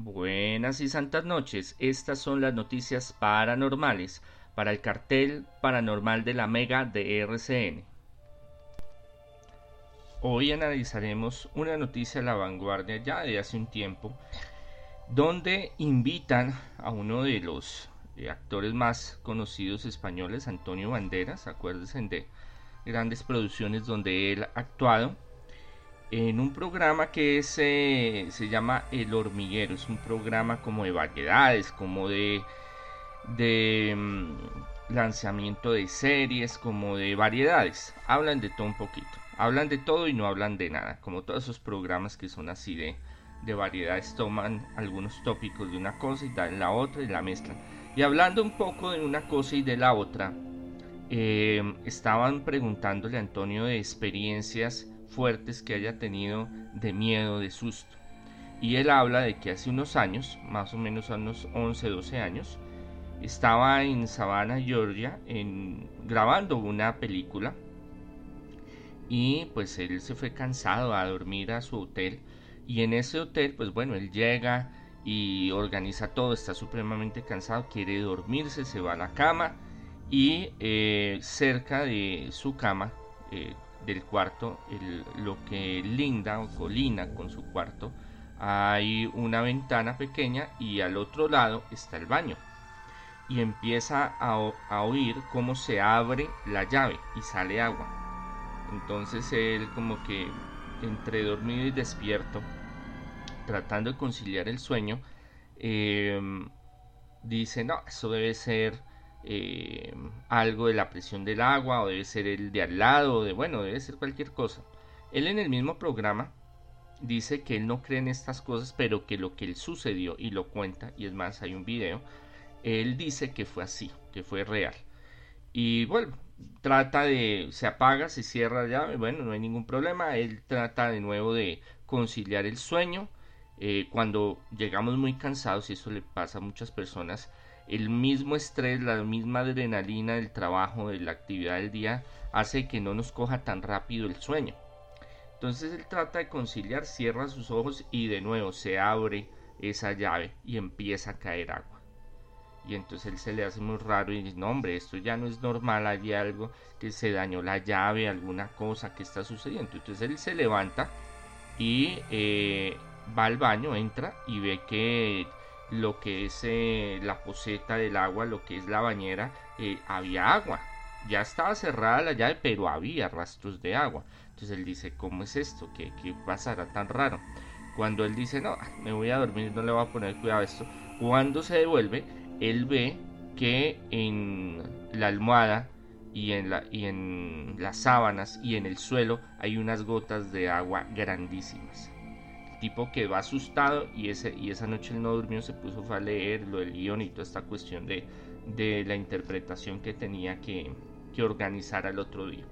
Buenas y santas noches. Estas son las noticias paranormales para el cartel paranormal de la Mega de RCN. Hoy analizaremos una noticia a la vanguardia ya de hace un tiempo, donde invitan a uno de los actores más conocidos españoles, Antonio Banderas, acuérdense de grandes producciones donde él ha actuado, en un programa que se llama El Hormiguero. Es un programa como de variedades, como de, de mm, lanzamiento de series, como de variedades. Hablan de todo un poquito. Hablan de todo y no hablan de nada. Como todos esos programas que son así de, de variedades, toman algunos tópicos de una cosa y dan la otra y la mezclan. Y hablando un poco de una cosa y de la otra, eh, estaban preguntándole a Antonio de experiencias fuertes que haya tenido de miedo, de susto. Y él habla de que hace unos años, más o menos a unos 11, 12 años, estaba en Savannah, Georgia, en, grabando una película. Y pues él se fue cansado a dormir a su hotel. Y en ese hotel, pues bueno, él llega y organiza todo, está supremamente cansado, quiere dormirse, se va a la cama y eh, cerca de su cama, eh, del cuarto, lo que linda o colina con su cuarto, hay una ventana pequeña y al otro lado está el baño. Y empieza a, oír cómo se abre la llave y sale agua. Entonces él como que entre dormido y despierto, tratando de conciliar el sueño, eh, dice, no, eso debe ser eh, algo de la presión del agua o debe ser el de al lado, de bueno, debe ser cualquier cosa. Él en el mismo programa dice que él no cree en estas cosas, pero que lo que él sucedió y lo cuenta, y es más, hay un video, él dice que fue así, que fue real. Y bueno, trata de, se apaga, se cierra ya, bueno, no hay ningún problema, él trata de nuevo de conciliar el sueño. Eh, cuando llegamos muy cansados, y eso le pasa a muchas personas, el mismo estrés, la misma adrenalina del trabajo, de la actividad del día, hace que no nos coja tan rápido el sueño. Entonces él trata de conciliar, cierra sus ojos y de nuevo se abre esa llave y empieza a caer agua. Y entonces él se le hace muy raro y dice, no hombre, esto ya no es normal, hay algo que se dañó la llave, alguna cosa que está sucediendo. Entonces él se levanta y eh, va al baño, entra y ve que lo que es eh, la poseta del agua, lo que es la bañera, eh, había agua. Ya estaba cerrada la llave, pero había rastros de agua. Entonces él dice, ¿cómo es esto? ¿Qué, qué pasará tan raro? Cuando él dice, no, me voy a dormir, no le voy a poner cuidado a esto. Cuando se devuelve, él ve que en la almohada y en, la, y en las sábanas y en el suelo hay unas gotas de agua grandísimas tipo quedó asustado y, ese, y esa noche él no durmió, se puso a leer lo del guion y toda esta cuestión de, de la interpretación que tenía que, que, organizar al otro día.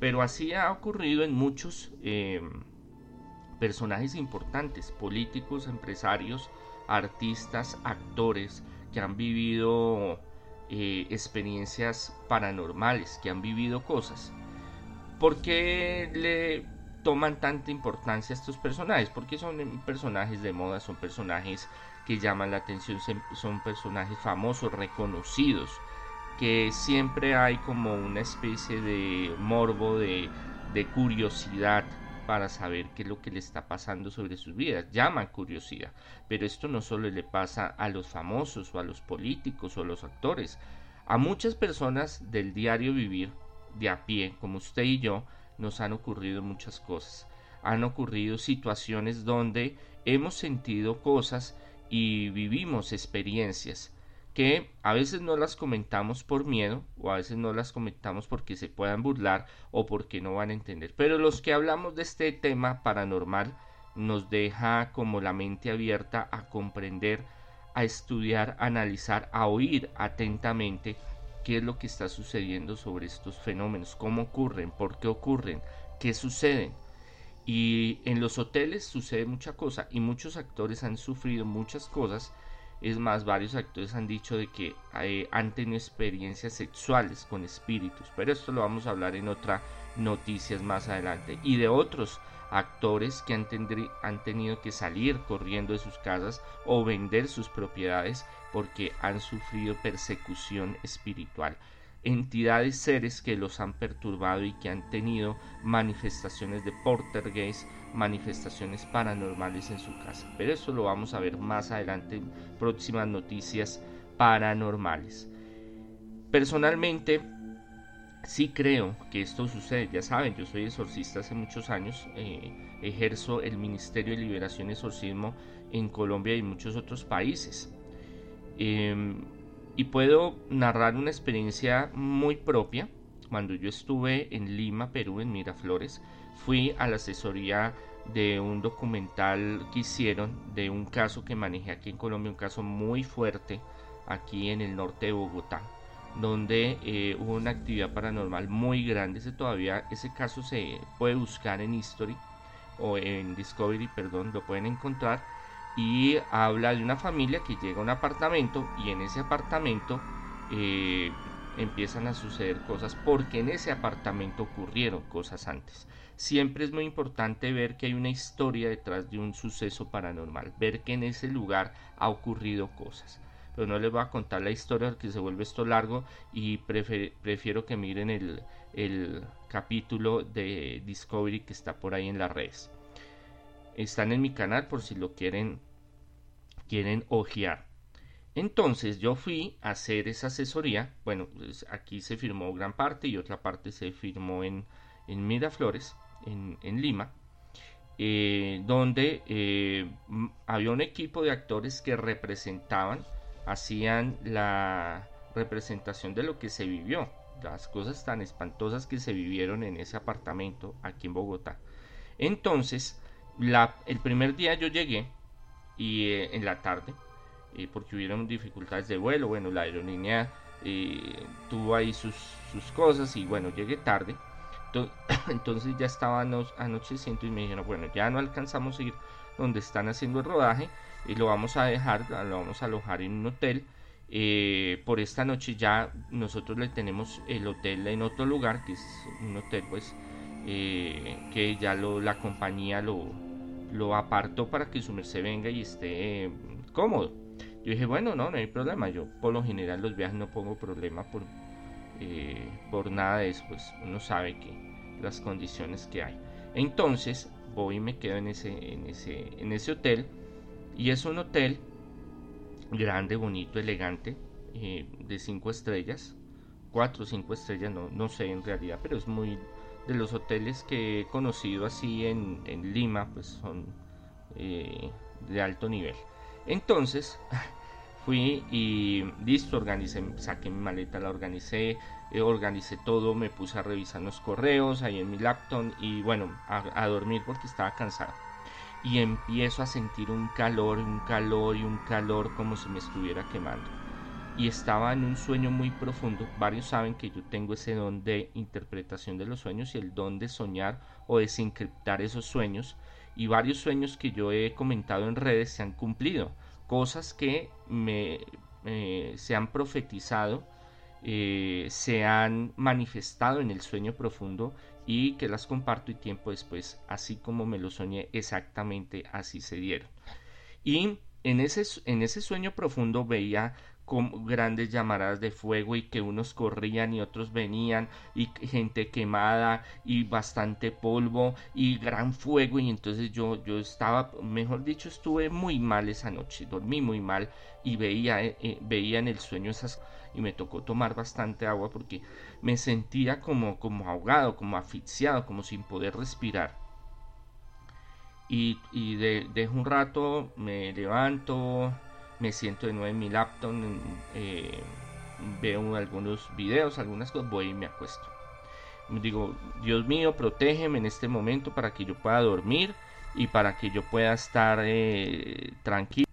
Pero así ha ocurrido en muchos eh, personajes importantes, políticos, empresarios, artistas, actores que han vivido eh, experiencias paranormales, que han vivido cosas. porque le toman tanta importancia estos personajes, porque son personajes de moda, son personajes que llaman la atención, son personajes famosos, reconocidos, que siempre hay como una especie de morbo, de, de curiosidad para saber qué es lo que le está pasando sobre sus vidas. Llaman curiosidad. Pero esto no solo le pasa a los famosos o a los políticos o a los actores. A muchas personas del diario vivir, de a pie, como usted y yo, nos han ocurrido muchas cosas. Han ocurrido situaciones donde hemos sentido cosas y vivimos experiencias que a veces no las comentamos por miedo o a veces no las comentamos porque se puedan burlar o porque no van a entender. Pero los que hablamos de este tema paranormal nos deja como la mente abierta a comprender, a estudiar, a analizar, a oír atentamente qué es lo que está sucediendo sobre estos fenómenos, cómo ocurren, por qué ocurren, qué suceden. Y en los hoteles sucede mucha cosa y muchos actores han sufrido muchas cosas. Es más, varios actores han dicho de que eh, han tenido experiencias sexuales con espíritus, pero esto lo vamos a hablar en otra noticias más adelante. Y de otros actores que han, han, tenido que salir corriendo de sus casas o vender sus propiedades porque han sufrido persecución espiritual. Entidades, seres que los han perturbado y que han tenido manifestaciones de portergeist, manifestaciones paranormales en su casa. Pero eso lo vamos a ver más adelante en próximas noticias paranormales. Personalmente, sí creo que esto sucede. Ya saben, yo soy exorcista hace muchos años, eh, ejerzo el Ministerio de Liberación y Exorcismo en Colombia y muchos otros países. Em, y puedo narrar una experiencia muy propia. Cuando yo estuve en Lima, Perú, en Miraflores, fui a la asesoría de un documental que hicieron de un caso que manejé aquí en Colombia, un caso muy fuerte aquí en el norte de Bogotá donde eh, hubo una actividad paranormal muy grande. Ese todavía, ese caso se puede buscar en History o en Discovery, perdón, lo pueden encontrar. Y habla de una familia que llega a un apartamento y en ese apartamento eh, empiezan a suceder cosas porque en ese apartamento ocurrieron cosas antes. Siempre es muy importante ver que hay una historia detrás de un suceso paranormal, ver que en ese lugar ha ocurrido cosas pero no les voy a contar la historia porque se vuelve esto largo y prefiero que miren el, capítulo de Discovery que está por ahí en las redes. Están en mi canal por si lo quieren, quieren ojear. Entonces yo fui a hacer esa asesoría. Bueno, pues aquí se firmó gran parte y otra parte se firmó en, en Miraflores, en, en Lima. Eh, donde eh, había un equipo de actores que representaban hacían la representación de lo que se vivió, las cosas tan espantosas que se vivieron en ese apartamento aquí en Bogotá. Entonces, el primer día yo llegué y eh, en la tarde, eh, porque hubieron dificultades de vuelo, bueno, la aerolínea eh, tuvo ahí sus, sus, cosas y bueno, llegué tarde. Entonces ya estaba anocheciendo y me dijeron, bueno, ya no alcanzamos a ir donde están haciendo el rodaje y lo vamos a dejar, lo vamos a alojar en un hotel. Eh, por esta noche ya nosotros le tenemos el hotel en otro lugar, que es un hotel pues eh, que ya lo, la compañía lo, lo apartó para que su merced venga y esté eh, cómodo. Yo dije, bueno, no, no hay problema. Yo por lo general los viajes no pongo problema por, por nada de eso, pues uno sabe que las condiciones que hay. Entonces voy y me quedo en ese, en ese, en ese hotel y es un hotel grande, bonito, elegante, eh, de cinco estrellas, cuatro o cinco estrellas, no, no sé en realidad, pero es muy de los hoteles que he conocido así en, Lima, pues son eh, de alto nivel. Entonces, fui y listo, organicé, saqué mi maleta, la organicé, eh, organicé todo, me puse a revisar los correos ahí en mi laptop y bueno, a dormir porque estaba cansado y empiezo a sentir un calor, un calor y un calor como si me estuviera quemando. Y estaba en un sueño muy profundo. Varios saben que yo tengo ese don de interpretación de los sueños y el don de soñar o desencriptar esos sueños. Y varios sueños que yo he comentado en redes se han cumplido. Cosas que me, eh, se han profetizado, eh, se han manifestado en el sueño profundo y que las comparto y tiempo después, así como me lo soñé, exactamente así se dieron. Y en ese, en ese sueño profundo veía con grandes llamaradas de fuego y que unos corrían y otros venían y gente quemada y bastante polvo y gran fuego y entonces yo yo estaba mejor dicho estuve muy mal esa noche dormí muy mal y veía eh, eh, veía en el sueño esas y me tocó tomar bastante agua porque me sentía como, como ahogado, como asfixiado, como sin poder respirar. Y, de, un rato, me levanto, me siento de nuevo en mi laptop, eh, veo algunos videos, algunas cosas, voy y me acuesto. Digo, Dios mío, protégeme en este momento para que yo pueda dormir y para que yo pueda estar eh, tranquilo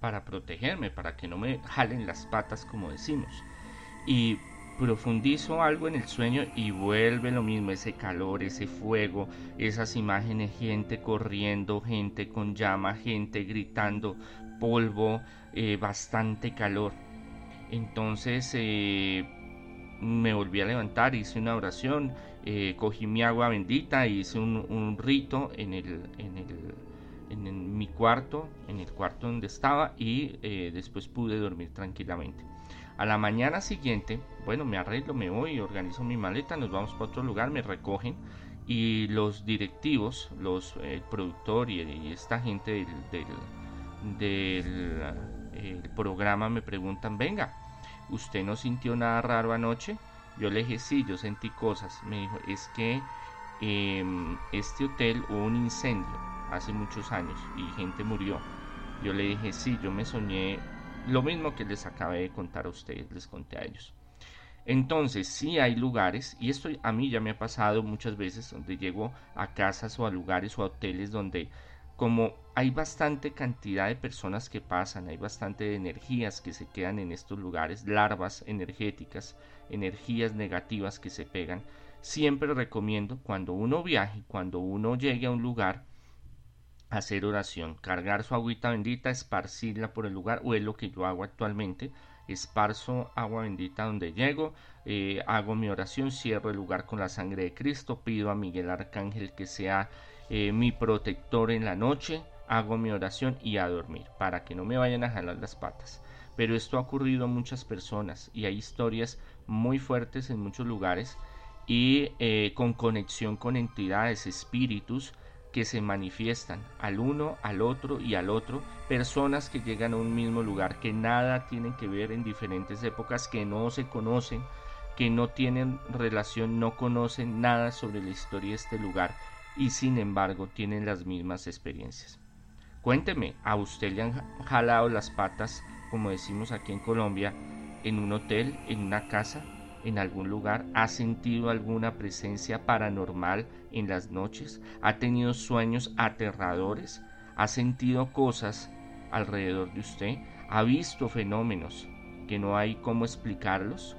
para protegerme, para que no me jalen las patas como decimos. Y profundizo algo en el sueño y vuelve lo mismo, ese calor, ese fuego, esas imágenes, gente corriendo, gente con llama, gente gritando, polvo, eh, bastante calor. Entonces eh, me volví a levantar, hice una oración, eh, cogí mi agua bendita y hice un, rito en, el, en, el, en, mi cuarto, en el cuarto donde estaba y después pude dormir tranquilamente. A la mañana siguiente, bueno, me arreglo, me voy, organizo mi maleta, nos vamos para otro lugar, me recogen y los directivos, los, el productor y, esta gente del, programa me preguntan, venga, ¿usted no sintió nada raro anoche? Yo le dije, sí, yo sentí cosas. Me dijo, es que em, este hotel hubo un incendio hace muchos años y gente murió. Yo le dije, sí, yo me soñé lo mismo que les acabé de contar a ustedes, les conté a ellos. Entonces, sí hay lugares, y esto a mí ya me ha pasado muchas veces, donde llego a casas o a lugares o a hoteles donde como hay bastante cantidad de personas que pasan, hay bastante de energías que se quedan en estos lugares, larvas energéticas, energías negativas que se pegan, siempre recomiendo cuando uno viaje, cuando uno llegue a un lugar, hacer oración, cargar su agüita bendita, esparcirla por el lugar, o es lo que yo hago actualmente, esparzo agua bendita donde llego, eh, hago mi oración, cierro el lugar con la sangre de Cristo, pido a Miguel Arcángel que sea eh, mi protector en la noche, hago mi oración y a dormir, para que no me vayan a jalar las patas. Pero esto ha ocurrido a muchas personas y hay historias muy fuertes en muchos lugares y eh, con conexión con entidades, espíritus que se manifiestan al uno, al otro y al otro, personas que llegan a un mismo lugar, que nada tienen que ver en diferentes épocas, que no se conocen, que no tienen relación, no conocen nada sobre la historia de este lugar y sin embargo tienen las mismas experiencias. Cuénteme, ¿a usted le han jalado las patas, como decimos aquí en Colombia, en un hotel, en una casa, en algún lugar? ¿Ha sentido alguna presencia paranormal en las noches? ¿Ha tenido sueños aterradores? ¿Ha sentido cosas alrededor de usted? ¿Ha visto fenómenos que no hay cómo explicarlos?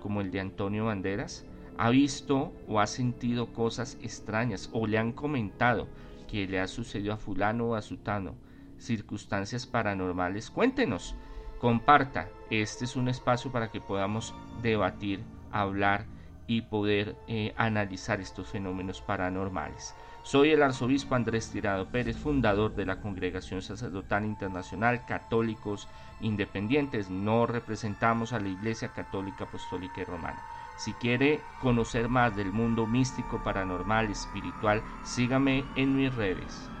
Como el de Antonio Banderas ha visto o ha sentido cosas extrañas o le han comentado que le ha sucedido a fulano o a sutano, circunstancias paranormales, cuéntenos, comparta. Este es un espacio para que podamos debatir, hablar y poder eh, analizar estos fenómenos paranormales. Soy el arzobispo Andrés Tirado Pérez, fundador de la Congregación Sacerdotal Internacional Católicos Independientes. No representamos a la Iglesia Católica Apostólica y Romana. Si quiere conocer más del mundo místico, paranormal, espiritual, sígame en mis redes.